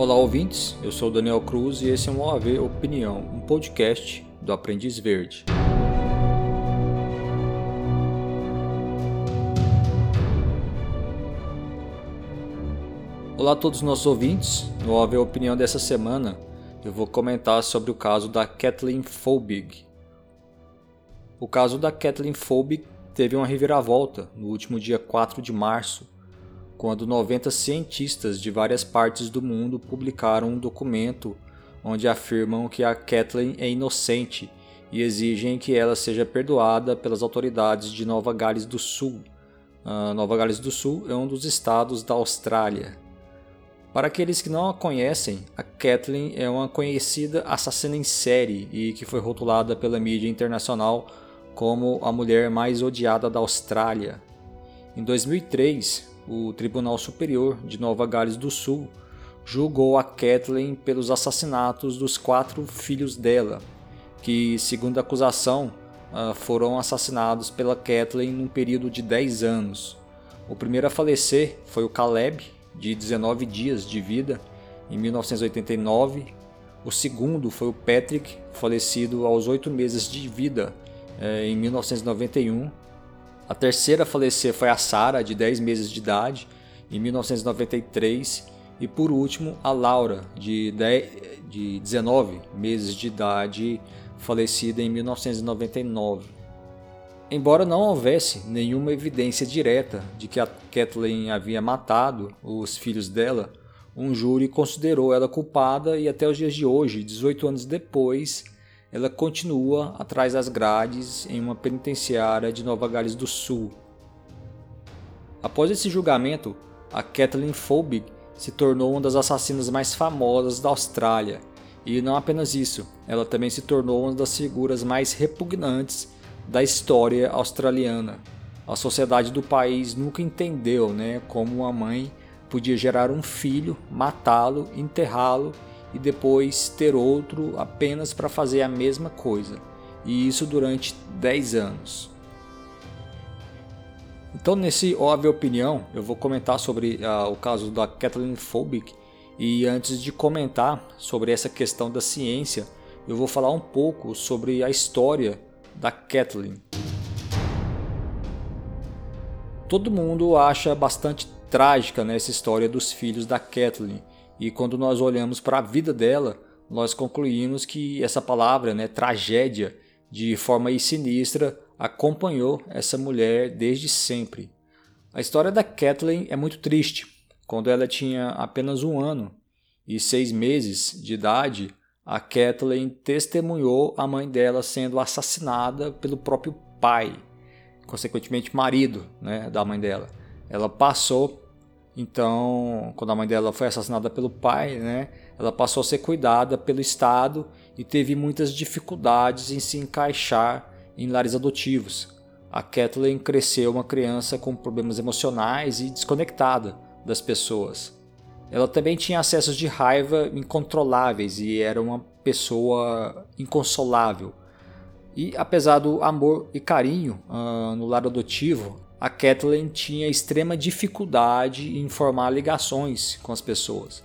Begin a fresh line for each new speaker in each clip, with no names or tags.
Olá, ouvintes. Eu sou o Daniel Cruz e esse é um OAV Opinião, um podcast do Aprendiz Verde. Olá a todos os nossos ouvintes. No OAV Opinião dessa semana, eu vou comentar sobre o caso da Kathleen Fobig. O caso da Kathleen Fobig teve uma reviravolta no último dia 4 de março quando 90 cientistas de várias partes do mundo publicaram um documento onde afirmam que a Kathleen é inocente e exigem que ela seja perdoada pelas autoridades de Nova Gales do Sul. A Nova Gales do Sul é um dos estados da Austrália. Para aqueles que não a conhecem, a Kathleen é uma conhecida assassina em série e que foi rotulada pela mídia internacional como a mulher mais odiada da Austrália. Em 2003, o Tribunal Superior de Nova Gales do Sul julgou a Kathleen pelos assassinatos dos quatro filhos dela, que, segundo a acusação, ah, foram assassinados pela Kathleen num período de 10 anos. O primeiro a falecer foi o Caleb, de 19 dias de vida, em 1989. O segundo foi o Patrick, falecido aos 8 meses de vida, eh, em 1991. A terceira a falecer foi a Sarah, de 10 meses de idade, em 1993. E por último, a Laura, de, 10, de 19 meses de idade, falecida em 1999. Embora não houvesse nenhuma evidência direta de que a Kathleen havia matado os filhos dela, um júri considerou ela culpada e até os dias de hoje, 18 anos depois, ela continua atrás das grades em uma penitenciária de Nova Gales do Sul. Após esse julgamento, a Kathleen Fobig se tornou uma das assassinas mais famosas da Austrália. E não apenas isso, ela também se tornou uma das figuras mais repugnantes da história australiana. A sociedade do país nunca entendeu né, como uma mãe podia gerar um filho, matá-lo, enterrá-lo e depois ter outro apenas para fazer a mesma coisa, e isso durante 10 anos. Então, nesse óbvio opinião, eu vou comentar sobre uh, o caso da Kathleen Fobik e antes de comentar sobre essa questão da ciência, eu vou falar um pouco sobre a história da Kathleen. Todo mundo acha bastante trágica né, essa história dos filhos da Kathleen e quando nós olhamos para a vida dela, nós concluímos que essa palavra, né, tragédia, de forma sinistra, acompanhou essa mulher desde sempre. A história da Kathleen é muito triste. Quando ela tinha apenas um ano e seis meses de idade, a Kathleen testemunhou a mãe dela sendo assassinada pelo próprio pai, consequentemente marido né, da mãe dela. Ela passou então, quando a mãe dela foi assassinada pelo pai, né, ela passou a ser cuidada pelo Estado e teve muitas dificuldades em se encaixar em lares adotivos. A Kathleen cresceu uma criança com problemas emocionais e desconectada das pessoas. Ela também tinha acessos de raiva incontroláveis e era uma pessoa inconsolável. E apesar do amor e carinho uh, no lar adotivo, a Kathleen tinha extrema dificuldade em formar ligações com as pessoas.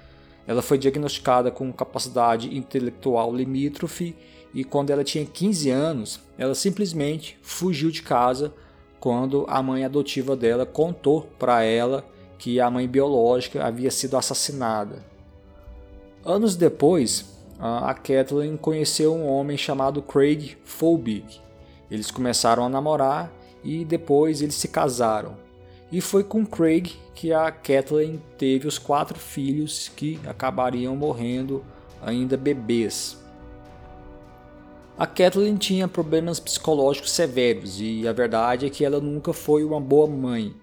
Ela foi diagnosticada com capacidade intelectual limítrofe e quando ela tinha 15 anos, ela simplesmente fugiu de casa quando a mãe adotiva dela contou para ela que a mãe biológica havia sido assassinada. Anos depois, a Kathleen conheceu um homem chamado Craig Folbig. Eles começaram a namorar e depois eles se casaram. E foi com Craig que a Kathleen teve os quatro filhos que acabariam morrendo ainda bebês. A Kathleen tinha problemas psicológicos severos e a verdade é que ela nunca foi uma boa mãe.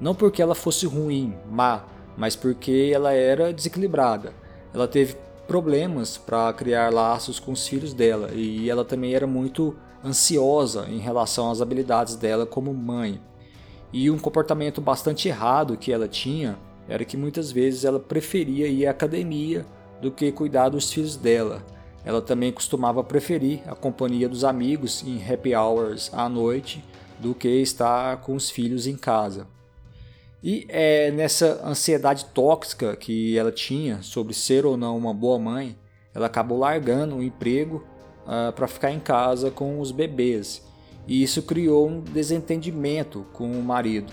Não porque ela fosse ruim, má, mas porque ela era desequilibrada. Ela teve problemas para criar laços com os filhos dela e ela também era muito ansiosa em relação às habilidades dela como mãe. E um comportamento bastante errado que ela tinha era que muitas vezes ela preferia ir à academia do que cuidar dos filhos dela. Ela também costumava preferir a companhia dos amigos em happy hours à noite do que estar com os filhos em casa. E é nessa ansiedade tóxica que ela tinha sobre ser ou não uma boa mãe, ela acabou largando o emprego uh, para ficar em casa com os bebês. E isso criou um desentendimento com o marido.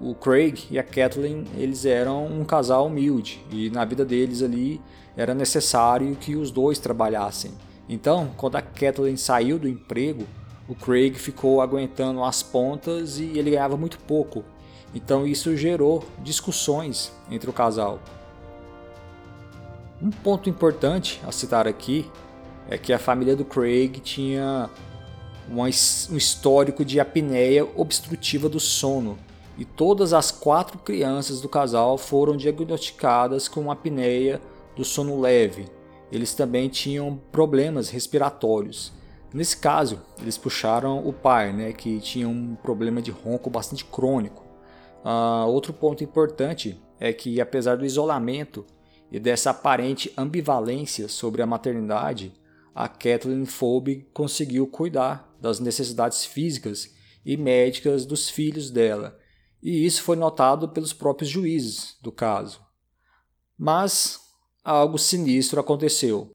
O Craig e a Kathleen, eles eram um casal humilde e na vida deles ali era necessário que os dois trabalhassem. Então, quando a Kathleen saiu do emprego, o Craig ficou aguentando as pontas e ele ganhava muito pouco. Então isso gerou discussões entre o casal. Um ponto importante a citar aqui é que a família do Craig tinha um histórico de apneia obstrutiva do sono e todas as quatro crianças do casal foram diagnosticadas com apneia do sono leve. Eles também tinham problemas respiratórios. Nesse caso, eles puxaram o pai, né, que tinha um problema de ronco bastante crônico. Uh, outro ponto importante é que, apesar do isolamento e dessa aparente ambivalência sobre a maternidade, a Kathleen Phoebe conseguiu cuidar das necessidades físicas e médicas dos filhos dela, e isso foi notado pelos próprios juízes do caso. Mas algo sinistro aconteceu.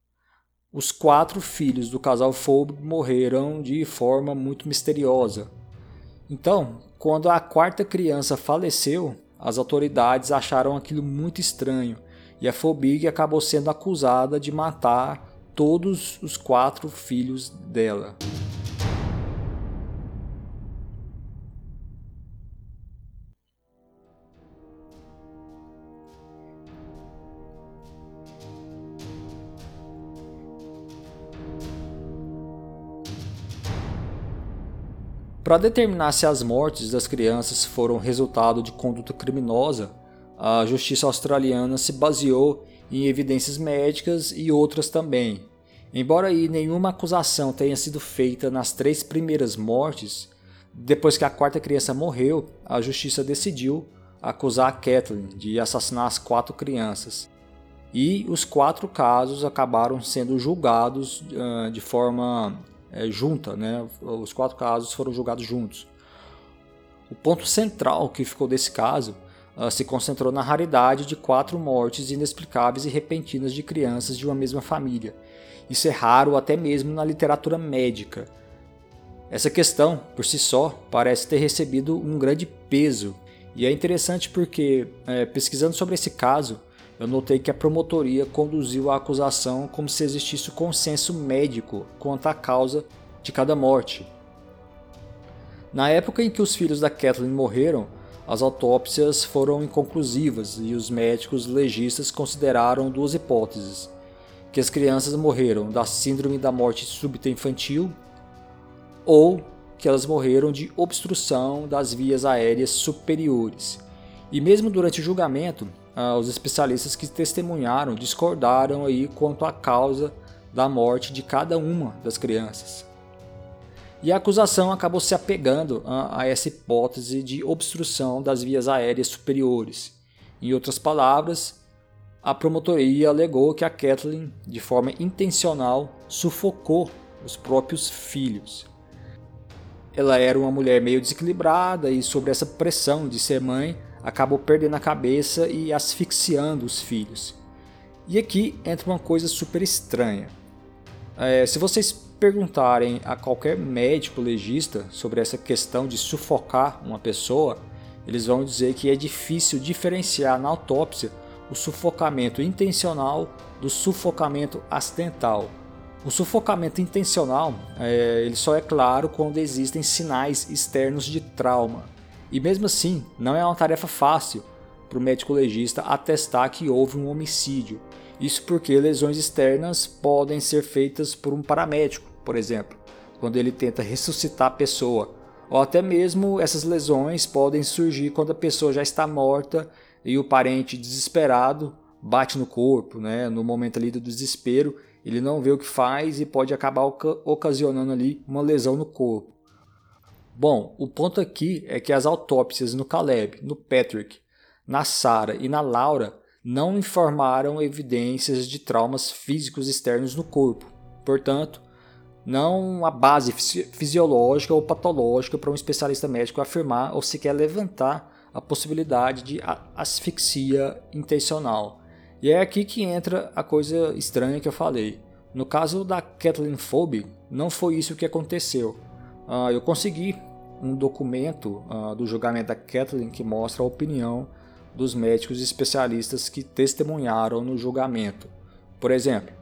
Os quatro filhos do casal Phoebe morreram de forma muito misteriosa. Então, quando a quarta criança faleceu, as autoridades acharam aquilo muito estranho e a Fobig acabou sendo acusada de matar todos os quatro filhos dela. Para determinar se as mortes das crianças foram resultado de conduta criminosa, a justiça australiana se baseou em evidências médicas e outras também. Embora aí nenhuma acusação tenha sido feita nas três primeiras mortes, depois que a quarta criança morreu, a justiça decidiu acusar a Kathleen de assassinar as quatro crianças. E os quatro casos acabaram sendo julgados uh, de forma é, junta, né? os quatro casos foram julgados juntos. O ponto central que ficou desse caso uh, se concentrou na raridade de quatro mortes inexplicáveis e repentinas de crianças de uma mesma família. Isso é raro até mesmo na literatura médica. Essa questão, por si só, parece ter recebido um grande peso, e é interessante porque, é, pesquisando sobre esse caso, eu notei que a promotoria conduziu a acusação como se existisse consenso médico quanto à causa de cada morte. Na época em que os filhos da Kathleen morreram, as autópsias foram inconclusivas e os médicos legistas consideraram duas hipóteses: que as crianças morreram da síndrome da morte súbita infantil ou que elas morreram de obstrução das vias aéreas superiores. E mesmo durante o julgamento, ah, os especialistas que testemunharam discordaram aí quanto à causa da morte de cada uma das crianças. E a acusação acabou se apegando a, a essa hipótese de obstrução das vias aéreas superiores. Em outras palavras, a promotoria alegou que a Kathleen, de forma intencional, sufocou os próprios filhos. Ela era uma mulher meio desequilibrada e, sob essa pressão de ser mãe, acabou perdendo a cabeça e asfixiando os filhos. E aqui entra uma coisa super estranha. É, se vocês perguntarem a qualquer médico legista sobre essa questão de sufocar uma pessoa, eles vão dizer que é difícil diferenciar na autópsia o sufocamento intencional do sufocamento acidental. O sufocamento intencional é, ele só é claro quando existem sinais externos de trauma. E mesmo assim, não é uma tarefa fácil para o médico legista atestar que houve um homicídio. Isso porque lesões externas podem ser feitas por um paramédico, por exemplo, quando ele tenta ressuscitar a pessoa. Ou até mesmo essas lesões podem surgir quando a pessoa já está morta e o parente desesperado bate no corpo, né? no momento ali do desespero, ele não vê o que faz e pode acabar ocasionando ali uma lesão no corpo. Bom, o ponto aqui é que as autópsias no Caleb, no Patrick, na Sarah e na Laura não informaram evidências de traumas físicos externos no corpo. Portanto, não há base fisiológica ou patológica para um especialista médico afirmar ou sequer levantar a possibilidade de asfixia intencional. E é aqui que entra a coisa estranha que eu falei. No caso da Kathleen Phoebe, não foi isso que aconteceu. Uh, eu consegui um documento uh, do julgamento da Kathleen que mostra a opinião dos médicos especialistas que testemunharam no julgamento. Por exemplo,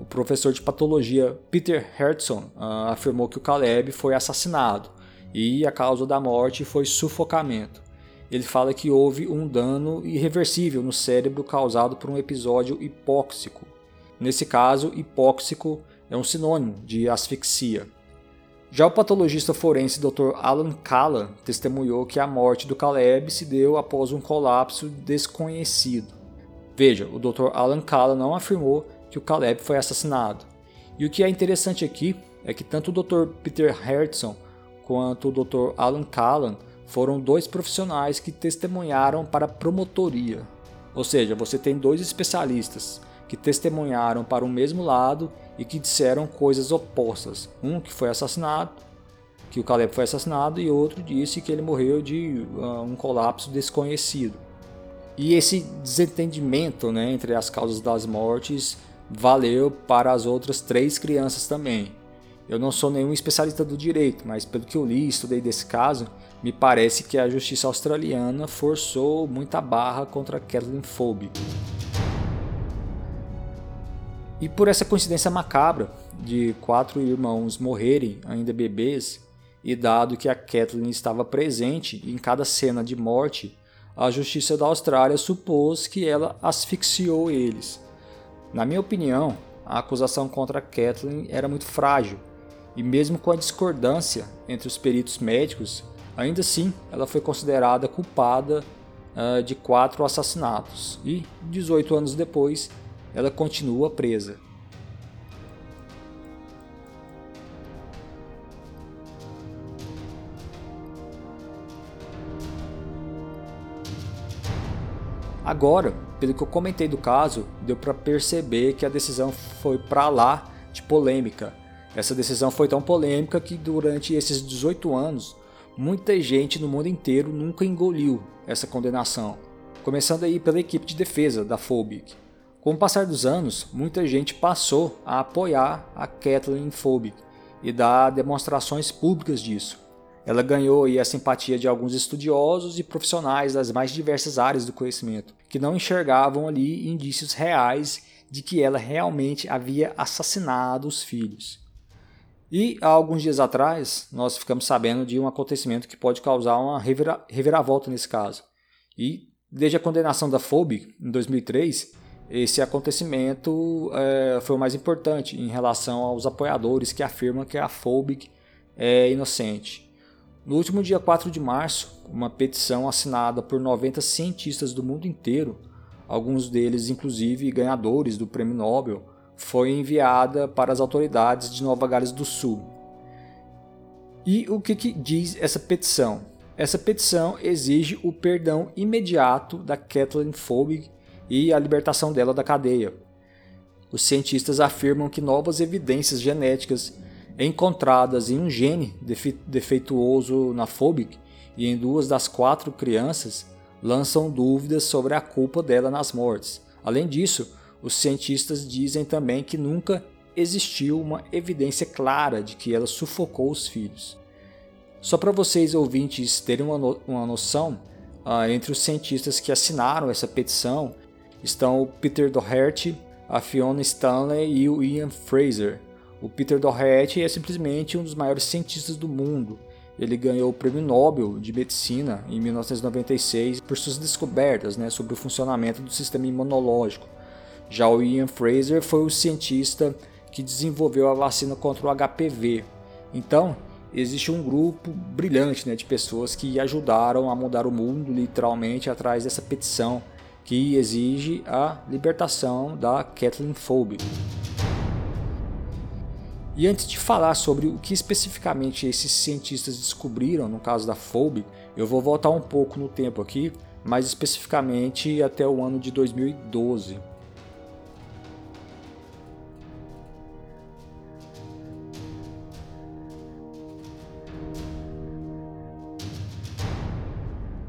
o professor de patologia Peter Hertzon uh, afirmou que o Caleb foi assassinado e a causa da morte foi sufocamento. Ele fala que houve um dano irreversível no cérebro causado por um episódio hipóxico. Nesse caso, hipóxico é um sinônimo de asfixia. Já o patologista forense Dr. Alan Callan testemunhou que a morte do Caleb se deu após um colapso desconhecido. Veja, o Dr. Alan Callan não afirmou que o Caleb foi assassinado. E o que é interessante aqui é que tanto o Dr. Peter Hertzon quanto o Dr. Alan Callan foram dois profissionais que testemunharam para a promotoria. Ou seja, você tem dois especialistas que testemunharam para o mesmo lado e que disseram coisas opostas. Um que foi assassinado, que o Caleb foi assassinado, e outro disse que ele morreu de uh, um colapso desconhecido. E esse desentendimento né, entre as causas das mortes valeu para as outras três crianças também. Eu não sou nenhum especialista do direito, mas pelo que eu li e estudei desse caso, me parece que a justiça australiana forçou muita barra contra Kathleen Phoebe. E por essa coincidência macabra de quatro irmãos morrerem ainda bebês, e dado que a Kathleen estava presente em cada cena de morte, a justiça da Austrália supôs que ela asfixiou eles na minha opinião, a acusação contra Kathleen era muito frágil, e mesmo com a discordância entre os peritos médicos, ainda assim ela foi considerada culpada uh, de quatro assassinatos e, 18 anos depois, ela continua presa. Agora, pelo que eu comentei do caso, deu para perceber que a decisão foi para lá de polêmica. Essa decisão foi tão polêmica que durante esses 18 anos, muita gente no mundo inteiro nunca engoliu essa condenação. Começando aí pela equipe de defesa da Phobic. Com o passar dos anos, muita gente passou a apoiar a Kathleen Phobic e dar demonstrações públicas disso. Ela ganhou a simpatia de alguns estudiosos e profissionais das mais diversas áreas do conhecimento, que não enxergavam ali indícios reais de que ela realmente havia assassinado os filhos. E há alguns dias atrás, nós ficamos sabendo de um acontecimento que pode causar uma revira reviravolta nesse caso. E desde a condenação da FOB em 2003, esse acontecimento é, foi o mais importante em relação aos apoiadores que afirmam que a FOBIC é inocente. No último dia 4 de março, uma petição assinada por 90 cientistas do mundo inteiro, alguns deles inclusive ganhadores do Prêmio Nobel, foi enviada para as autoridades de Nova Gales do Sul. E o que, que diz essa petição? Essa petição exige o perdão imediato da Kathleen Phoebe e a libertação dela da cadeia. Os cientistas afirmam que novas evidências genéticas encontradas em um gene defeituoso na Phobic e em duas das quatro crianças lançam dúvidas sobre a culpa dela nas mortes. Além disso, os cientistas dizem também que nunca existiu uma evidência clara de que ela sufocou os filhos. Só para vocês ouvintes terem uma, no uma noção, uh, entre os cientistas que assinaram essa petição estão o Peter Doherty, a Fiona Stanley e o Ian Fraser. O Peter Doherty é simplesmente um dos maiores cientistas do mundo. Ele ganhou o Prêmio Nobel de Medicina em 1996 por suas descobertas né, sobre o funcionamento do sistema imunológico. Já o Ian Fraser foi o cientista que desenvolveu a vacina contra o HPV. Então, existe um grupo brilhante né, de pessoas que ajudaram a mudar o mundo, literalmente, atrás dessa petição que exige a libertação da Kathleen Phoebe. E antes de falar sobre o que especificamente esses cientistas descobriram no caso da FOB, eu vou voltar um pouco no tempo aqui, mais especificamente até o ano de 2012.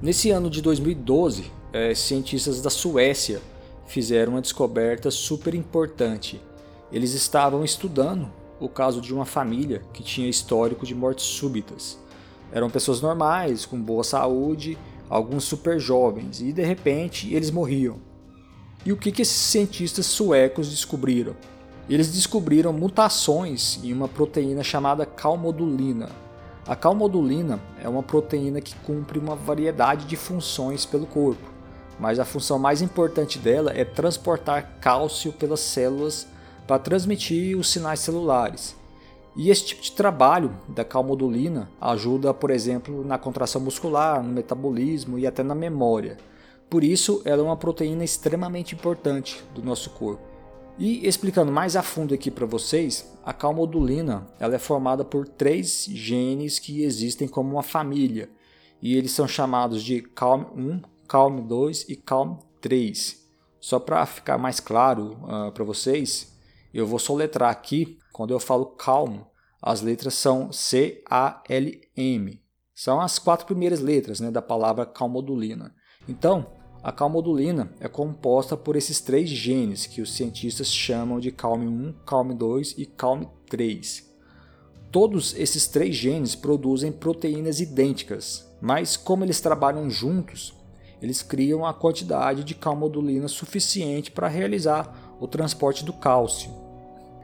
Nesse ano de 2012, é, cientistas da Suécia fizeram uma descoberta super importante. Eles estavam estudando o caso de uma família que tinha histórico de mortes súbitas. Eram pessoas normais, com boa saúde, alguns super jovens, e de repente eles morriam. E o que, que esses cientistas suecos descobriram? Eles descobriram mutações em uma proteína chamada calmodulina. A calmodulina é uma proteína que cumpre uma variedade de funções pelo corpo, mas a função mais importante dela é transportar cálcio pelas células para transmitir os sinais celulares. E esse tipo de trabalho da calmodulina ajuda, por exemplo, na contração muscular, no metabolismo e até na memória. Por isso, ela é uma proteína extremamente importante do nosso corpo. E explicando mais a fundo aqui para vocês, a calmodulina ela é formada por três genes que existem como uma família. E eles são chamados de CALM1, CALM2 e CALM3. Só para ficar mais claro uh, para vocês, eu vou soletrar aqui, quando eu falo calmo, as letras são C, A, L, M. São as quatro primeiras letras né, da palavra calmodulina. Então, a calmodulina é composta por esses três genes que os cientistas chamam de CALM1, CALM2 e CALM3. Todos esses três genes produzem proteínas idênticas, mas como eles trabalham juntos, eles criam a quantidade de calmodulina suficiente para realizar o transporte do cálcio.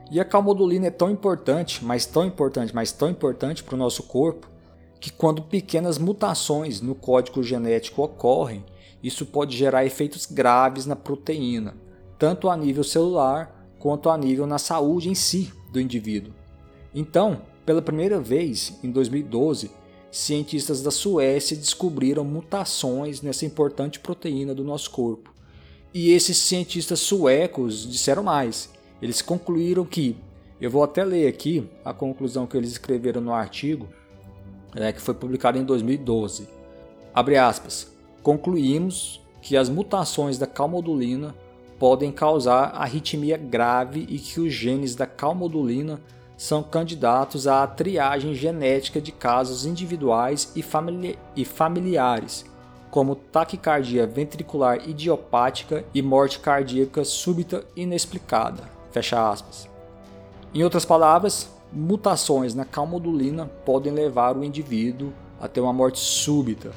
E a calmodulina é tão importante, mas tão importante, mas tão importante para o nosso corpo, que quando pequenas mutações no código genético ocorrem, isso pode gerar efeitos graves na proteína, tanto a nível celular quanto a nível na saúde em si do indivíduo. Então, pela primeira vez, em 2012, cientistas da Suécia descobriram mutações nessa importante proteína do nosso corpo. E esses cientistas suecos disseram mais. Eles concluíram que, eu vou até ler aqui a conclusão que eles escreveram no artigo, é, que foi publicado em 2012. Abre aspas. Concluímos que as mutações da calmodulina podem causar arritmia grave e que os genes da calmodulina são candidatos à triagem genética de casos individuais e, famili e familiares, como taquicardia ventricular idiopática e morte cardíaca súbita inexplicada. Fecha aspas. Em outras palavras, mutações na calmodulina podem levar o indivíduo a ter uma morte súbita.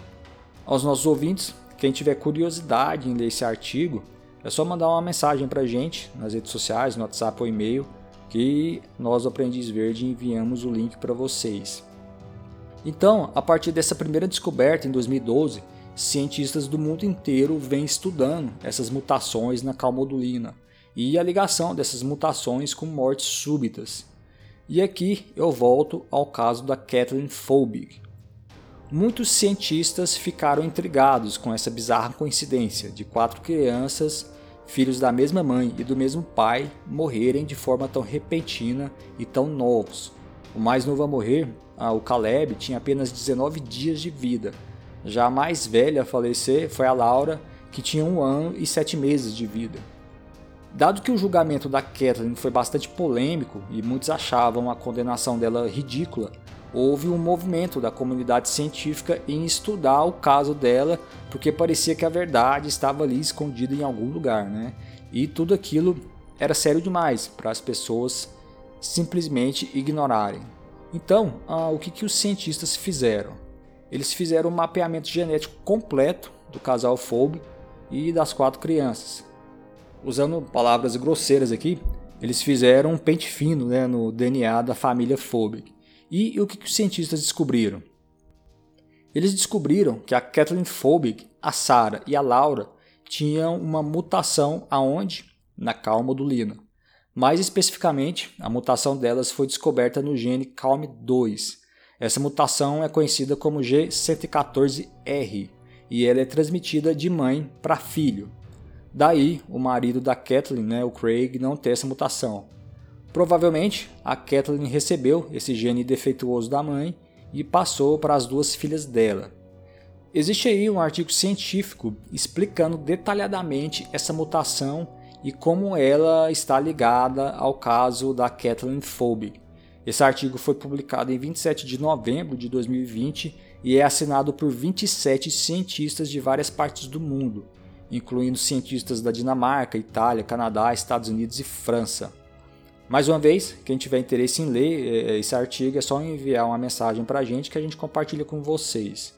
Aos nossos ouvintes, quem tiver curiosidade em ler esse artigo, é só mandar uma mensagem para a gente nas redes sociais, no WhatsApp ou e-mail que nós, do Aprendiz Verde, enviamos o link para vocês. Então, a partir dessa primeira descoberta em 2012, cientistas do mundo inteiro vêm estudando essas mutações na calmodulina e a ligação dessas mutações com mortes súbitas. E aqui eu volto ao caso da Kathleen Folbig. Muitos cientistas ficaram intrigados com essa bizarra coincidência de quatro crianças filhos da mesma mãe e do mesmo pai morrerem de forma tão repentina e tão novos. O mais novo a morrer, o Caleb, tinha apenas 19 dias de vida. Já a mais velha a falecer foi a Laura, que tinha um ano e sete meses de vida. Dado que o julgamento da Kathleen foi bastante polêmico e muitos achavam a condenação dela ridícula, houve um movimento da comunidade científica em estudar o caso dela, porque parecia que a verdade estava ali escondida em algum lugar, né? E tudo aquilo era sério demais para as pessoas simplesmente ignorarem. Então, ah, o que, que os cientistas fizeram? Eles fizeram um mapeamento genético completo do casal Foube e das quatro crianças. Usando palavras grosseiras aqui, eles fizeram um pente fino né, no DNA da família Foube. E o que os cientistas descobriram? Eles descobriram que a Kathleen Folbig, a Sarah e a Laura tinham uma mutação aonde? Na calmodulina. Mais especificamente, a mutação delas foi descoberta no gene CALM2. Essa mutação é conhecida como G114R e ela é transmitida de mãe para filho. Daí, o marido da Kathleen, né, o Craig, não ter essa mutação. Provavelmente, a Kathleen recebeu esse gene defeituoso da mãe e passou para as duas filhas dela. Existe aí um artigo científico explicando detalhadamente essa mutação e como ela está ligada ao caso da Kathleen Phoebe. Esse artigo foi publicado em 27 de novembro de 2020 e é assinado por 27 cientistas de várias partes do mundo, incluindo cientistas da Dinamarca, Itália, Canadá, Estados Unidos e França. Mais uma vez, quem tiver interesse em ler esse artigo é só enviar uma mensagem para a gente que a gente compartilha com vocês.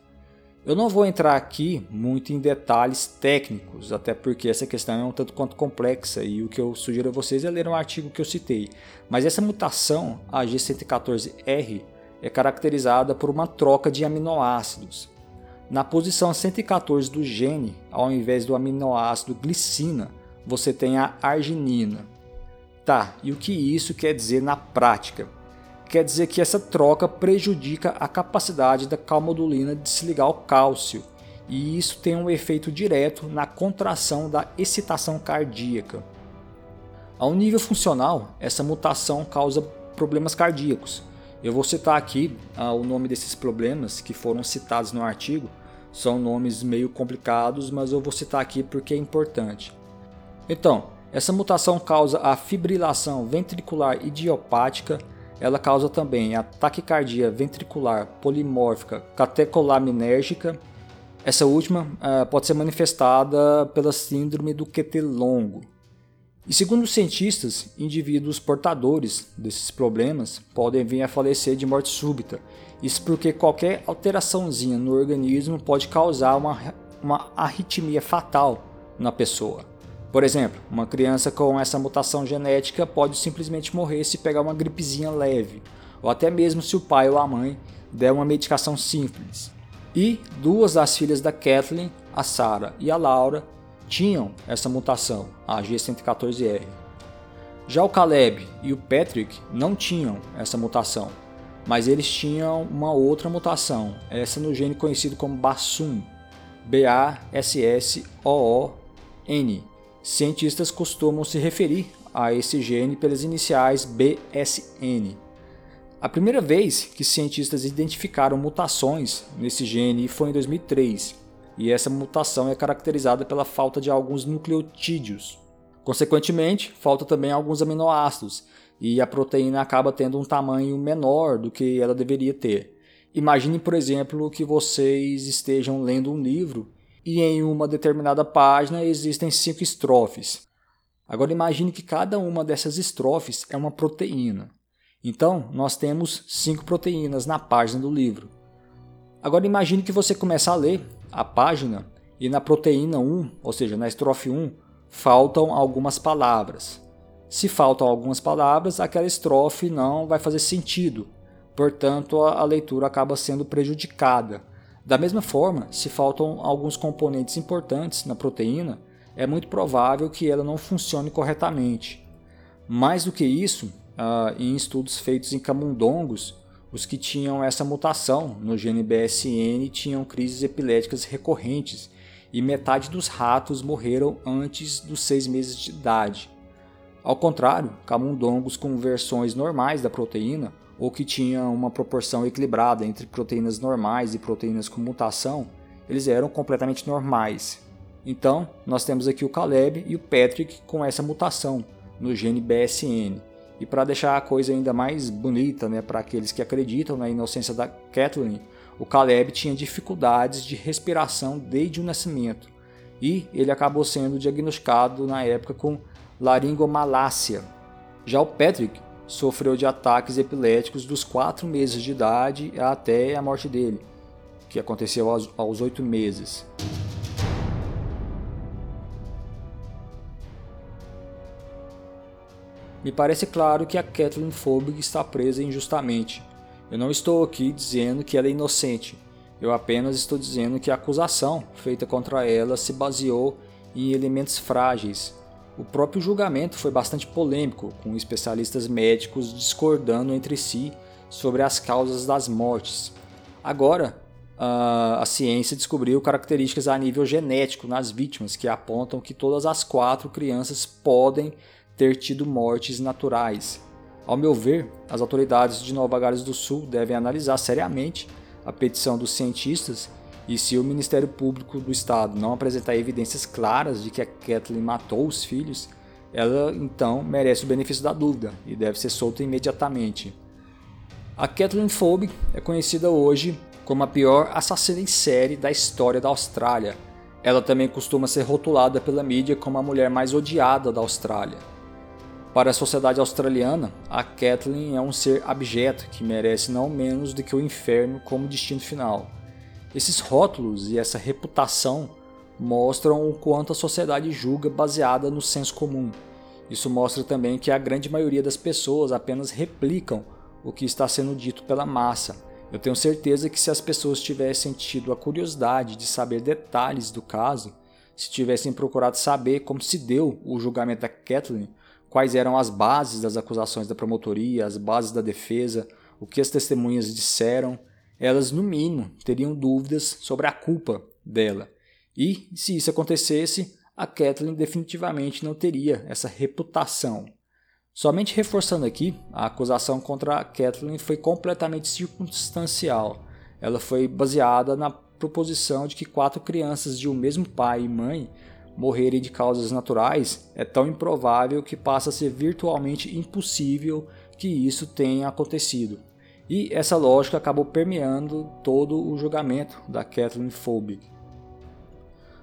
Eu não vou entrar aqui muito em detalhes técnicos, até porque essa questão é um tanto quanto complexa e o que eu sugiro a vocês é ler um artigo que eu citei. Mas essa mutação, a G114R, é caracterizada por uma troca de aminoácidos. Na posição 114 do gene, ao invés do aminoácido glicina, você tem a arginina. Tá, e o que isso quer dizer na prática? quer dizer que essa troca prejudica a capacidade da calmodulina de se ligar ao cálcio, e isso tem um efeito direto na contração da excitação cardíaca. Ao nível funcional, essa mutação causa problemas cardíacos. Eu vou citar aqui ah, o nome desses problemas que foram citados no artigo. São nomes meio complicados, mas eu vou citar aqui porque é importante. Então, essa mutação causa a fibrilação ventricular idiopática, ela causa também a taquicardia ventricular polimórfica catecolaminérgica. Essa última uh, pode ser manifestada pela síndrome do QT longo. E segundo os cientistas, indivíduos portadores desses problemas podem vir a falecer de morte súbita. Isso porque qualquer alteraçãozinha no organismo pode causar uma, uma arritmia fatal na pessoa. Por exemplo, uma criança com essa mutação genética pode simplesmente morrer se pegar uma gripezinha leve, ou até mesmo se o pai ou a mãe der uma medicação simples. E duas das filhas da Kathleen, a Sarah e a Laura, tinham essa mutação, a G114R. Já o Caleb e o Patrick não tinham essa mutação, mas eles tinham uma outra mutação, essa no gene conhecido como BASSOON, B-A-S-S-O-O-N, Cientistas costumam se referir a esse gene pelas iniciais BSN. A primeira vez que cientistas identificaram mutações nesse gene foi em 2003, e essa mutação é caracterizada pela falta de alguns nucleotídeos. Consequentemente, falta também alguns aminoácidos, e a proteína acaba tendo um tamanho menor do que ela deveria ter. Imagine, por exemplo, que vocês estejam lendo um livro e em uma determinada página existem cinco estrofes. Agora imagine que cada uma dessas estrofes é uma proteína. Então, nós temos cinco proteínas na página do livro. Agora imagine que você começa a ler a página e na proteína 1, ou seja, na estrofe 1, faltam algumas palavras. Se faltam algumas palavras, aquela estrofe não vai fazer sentido. Portanto, a leitura acaba sendo prejudicada. Da mesma forma, se faltam alguns componentes importantes na proteína, é muito provável que ela não funcione corretamente. Mais do que isso, ah, em estudos feitos em camundongos, os que tinham essa mutação no gene BSN tinham crises epiléticas recorrentes e metade dos ratos morreram antes dos seis meses de idade. Ao contrário, camundongos com versões normais da proteína ou que tinha uma proporção equilibrada entre proteínas normais e proteínas com mutação, eles eram completamente normais. Então, nós temos aqui o Caleb e o Patrick com essa mutação no gene BSN. E para deixar a coisa ainda mais bonita né, para aqueles que acreditam na inocência da Kathleen, o Caleb tinha dificuldades de respiração desde o nascimento e ele acabou sendo diagnosticado na época com laringomalácia. Já o Patrick sofreu de ataques epiléticos dos 4 meses de idade até a morte dele, que aconteceu aos 8 meses. Me parece claro que a Kathleen Phobig está presa injustamente. Eu não estou aqui dizendo que ela é inocente. Eu apenas estou dizendo que a acusação feita contra ela se baseou em elementos frágeis o próprio julgamento foi bastante polêmico, com especialistas médicos discordando entre si sobre as causas das mortes. Agora, a ciência descobriu características a nível genético nas vítimas que apontam que todas as quatro crianças podem ter tido mortes naturais. Ao meu ver, as autoridades de Nova Gales do Sul devem analisar seriamente a petição dos cientistas e se o Ministério Público do Estado não apresentar evidências claras de que a Kathleen matou os filhos, ela então merece o benefício da dúvida e deve ser solta imediatamente. A Kathleen Phoebe é conhecida hoje como a pior assassina em série da história da Austrália. Ela também costuma ser rotulada pela mídia como a mulher mais odiada da Austrália. Para a sociedade australiana, a Kathleen é um ser abjeto que merece não menos do que o inferno como destino final. Esses rótulos e essa reputação mostram o quanto a sociedade julga baseada no senso comum. Isso mostra também que a grande maioria das pessoas apenas replicam o que está sendo dito pela massa. Eu tenho certeza que se as pessoas tivessem tido a curiosidade de saber detalhes do caso, se tivessem procurado saber como se deu o julgamento da Kathleen, quais eram as bases das acusações da promotoria, as bases da defesa, o que as testemunhas disseram, elas no mínimo teriam dúvidas sobre a culpa dela. E se isso acontecesse, a Kathleen definitivamente não teria essa reputação. Somente reforçando aqui, a acusação contra a Kathleen foi completamente circunstancial. Ela foi baseada na proposição de que quatro crianças de um mesmo pai e mãe morrerem de causas naturais é tão improvável que passa a ser virtualmente impossível que isso tenha acontecido. E essa lógica acabou permeando todo o julgamento da Kathleen Phoebe.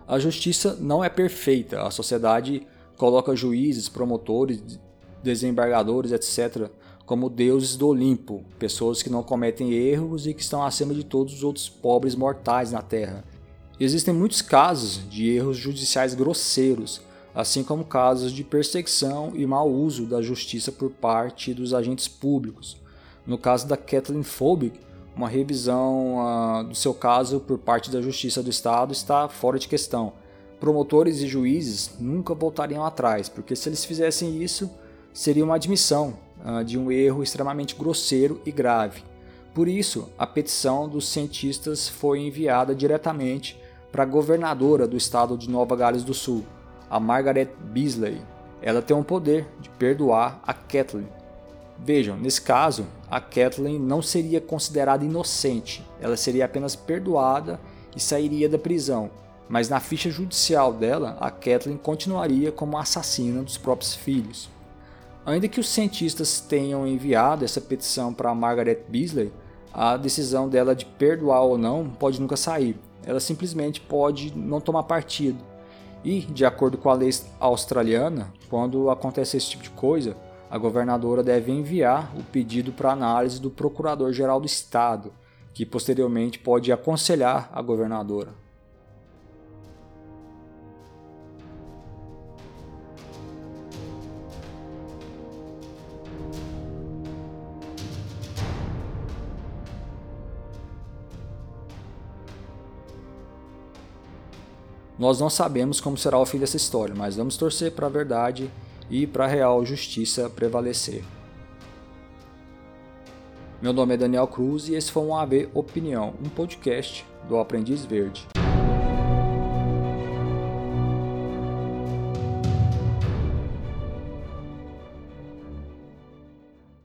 A justiça não é perfeita. A sociedade coloca juízes, promotores, desembargadores, etc., como deuses do Olimpo, pessoas que não cometem erros e que estão acima de todos os outros pobres mortais na Terra. Existem muitos casos de erros judiciais grosseiros, assim como casos de perseguição e mau uso da justiça por parte dos agentes públicos. No caso da Kathleen Phobic, uma revisão uh, do seu caso por parte da Justiça do Estado está fora de questão. Promotores e juízes nunca voltariam atrás, porque se eles fizessem isso, seria uma admissão uh, de um erro extremamente grosseiro e grave. Por isso, a petição dos cientistas foi enviada diretamente para a governadora do estado de Nova Gales do Sul, a Margaret Beasley. Ela tem o poder de perdoar a Kathleen. Vejam, nesse caso, a Kathleen não seria considerada inocente, ela seria apenas perdoada e sairia da prisão. Mas na ficha judicial dela, a Kathleen continuaria como assassina dos próprios filhos. Ainda que os cientistas tenham enviado essa petição para Margaret Beasley, a decisão dela de perdoar ou não pode nunca sair. Ela simplesmente pode não tomar partido. E, de acordo com a lei australiana, quando acontece esse tipo de coisa, a governadora deve enviar o pedido para análise do Procurador-Geral do Estado, que posteriormente pode aconselhar a governadora. Nós não sabemos como será o fim dessa história, mas vamos torcer para a verdade e para a real justiça prevalecer. Meu nome é Daniel Cruz e esse foi um AV Opinião, um podcast do Aprendiz Verde.